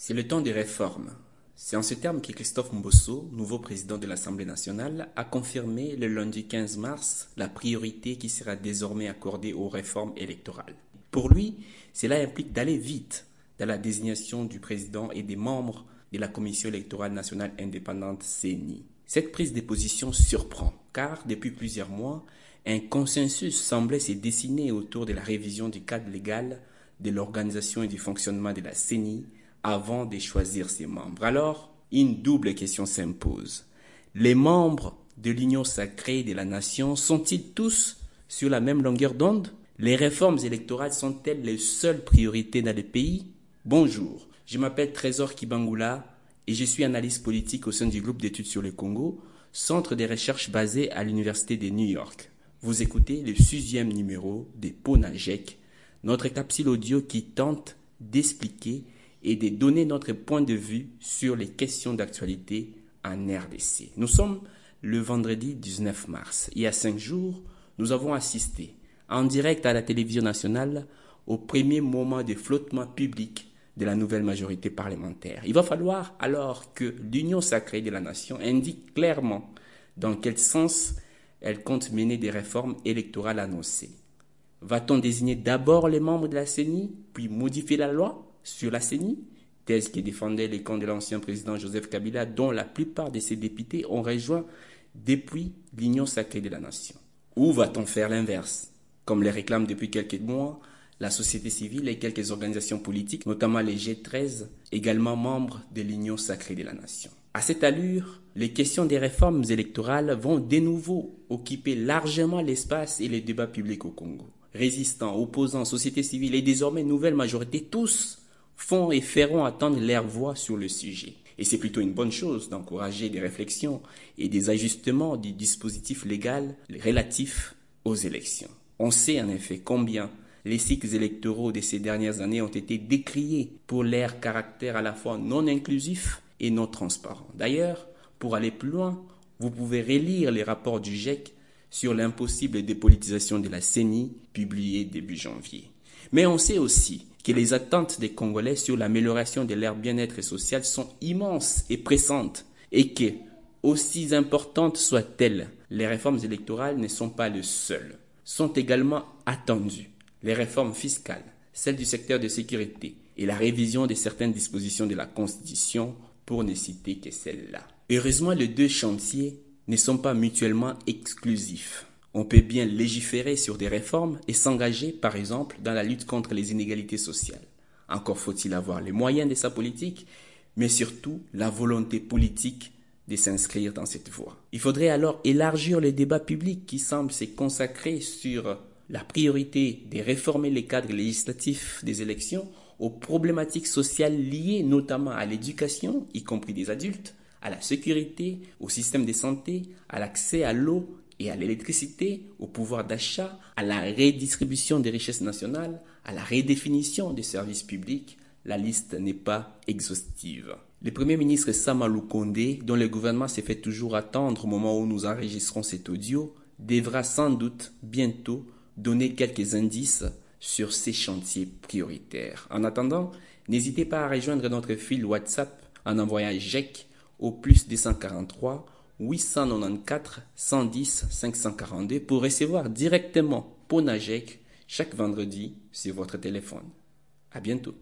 C'est le temps des réformes. C'est en ce terme que Christophe Mbosso, nouveau président de l'Assemblée nationale, a confirmé le lundi 15 mars la priorité qui sera désormais accordée aux réformes électorales. Pour lui, cela implique d'aller vite dans la désignation du président et des membres de la Commission électorale nationale indépendante CENI. Cette prise de position surprend, car depuis plusieurs mois, un consensus semblait se dessiner autour de la révision du cadre légal de l'organisation et du fonctionnement de la CENI avant de choisir ses membres. Alors, une double question s'impose. Les membres de l'Union sacrée de la nation sont-ils tous sur la même longueur d'onde? Les réformes électorales sont-elles les seules priorités dans le pays? Bonjour, je m'appelle Trésor Kibangula et je suis analyste politique au sein du groupe d'études sur le Congo, centre de recherche basé à l'Université de New York. Vous écoutez le sixième numéro des Ponajek, notre capsule audio qui tente d'expliquer et de donner notre point de vue sur les questions d'actualité en RDC. Nous sommes le vendredi 19 mars. Il y a cinq jours, nous avons assisté en direct à la télévision nationale au premier moment de flottement public de la nouvelle majorité parlementaire. Il va falloir alors que l'Union sacrée de la nation indique clairement dans quel sens elle compte mener des réformes électorales annoncées. Va-t-on désigner d'abord les membres de la CENI, puis modifier la loi? Sur la CENI, thèse qui défendait les camps de l'ancien président Joseph Kabila, dont la plupart de ses députés ont rejoint depuis l'Union sacrée de la nation. Ou va-t-on faire l'inverse, comme les réclament depuis quelques mois la société civile et quelques organisations politiques, notamment les G13, également membres de l'Union sacrée de la nation. À cette allure, les questions des réformes électorales vont de nouveau occuper largement l'espace et les débats publics au Congo. Résistants, opposants, société civile et désormais nouvelle majorité, tous font et feront attendre leur voix sur le sujet. Et c'est plutôt une bonne chose d'encourager des réflexions et des ajustements du dispositif légal relatif aux élections. On sait en effet combien les cycles électoraux de ces dernières années ont été décriés pour leur caractère à la fois non inclusif et non transparent. D'ailleurs, pour aller plus loin, vous pouvez relire les rapports du GIEC sur l'impossible dépolitisation de la CENI publié début janvier. Mais on sait aussi que les attentes des Congolais sur l'amélioration de leur bien-être social sont immenses et pressantes et que, aussi importantes soient-elles, les réformes électorales ne sont pas les seules. Sont également attendues les réformes fiscales, celles du secteur de sécurité et la révision de certaines dispositions de la Constitution pour ne citer que celles-là. Heureusement, les deux chantiers ne sont pas mutuellement exclusifs. On peut bien légiférer sur des réformes et s'engager, par exemple, dans la lutte contre les inégalités sociales. Encore faut-il avoir les moyens de sa politique, mais surtout la volonté politique de s'inscrire dans cette voie. Il faudrait alors élargir le débat public qui semble se consacrer sur la priorité de réformer les cadres législatifs des élections aux problématiques sociales liées notamment à l'éducation, y compris des adultes, à la sécurité, au système de santé, à l'accès à l'eau et à l'électricité, au pouvoir d'achat, à la redistribution des richesses nationales, à la redéfinition des services publics, la liste n'est pas exhaustive. Le Premier ministre Samalou Kondé, dont le gouvernement s'est fait toujours attendre au moment où nous enregistrons cet audio, devra sans doute bientôt donner quelques indices sur ces chantiers prioritaires. En attendant, n'hésitez pas à rejoindre notre fil WhatsApp en envoyant JEC au plus 243 894 110 542 pour recevoir directement Ponajek chaque vendredi sur votre téléphone. À bientôt.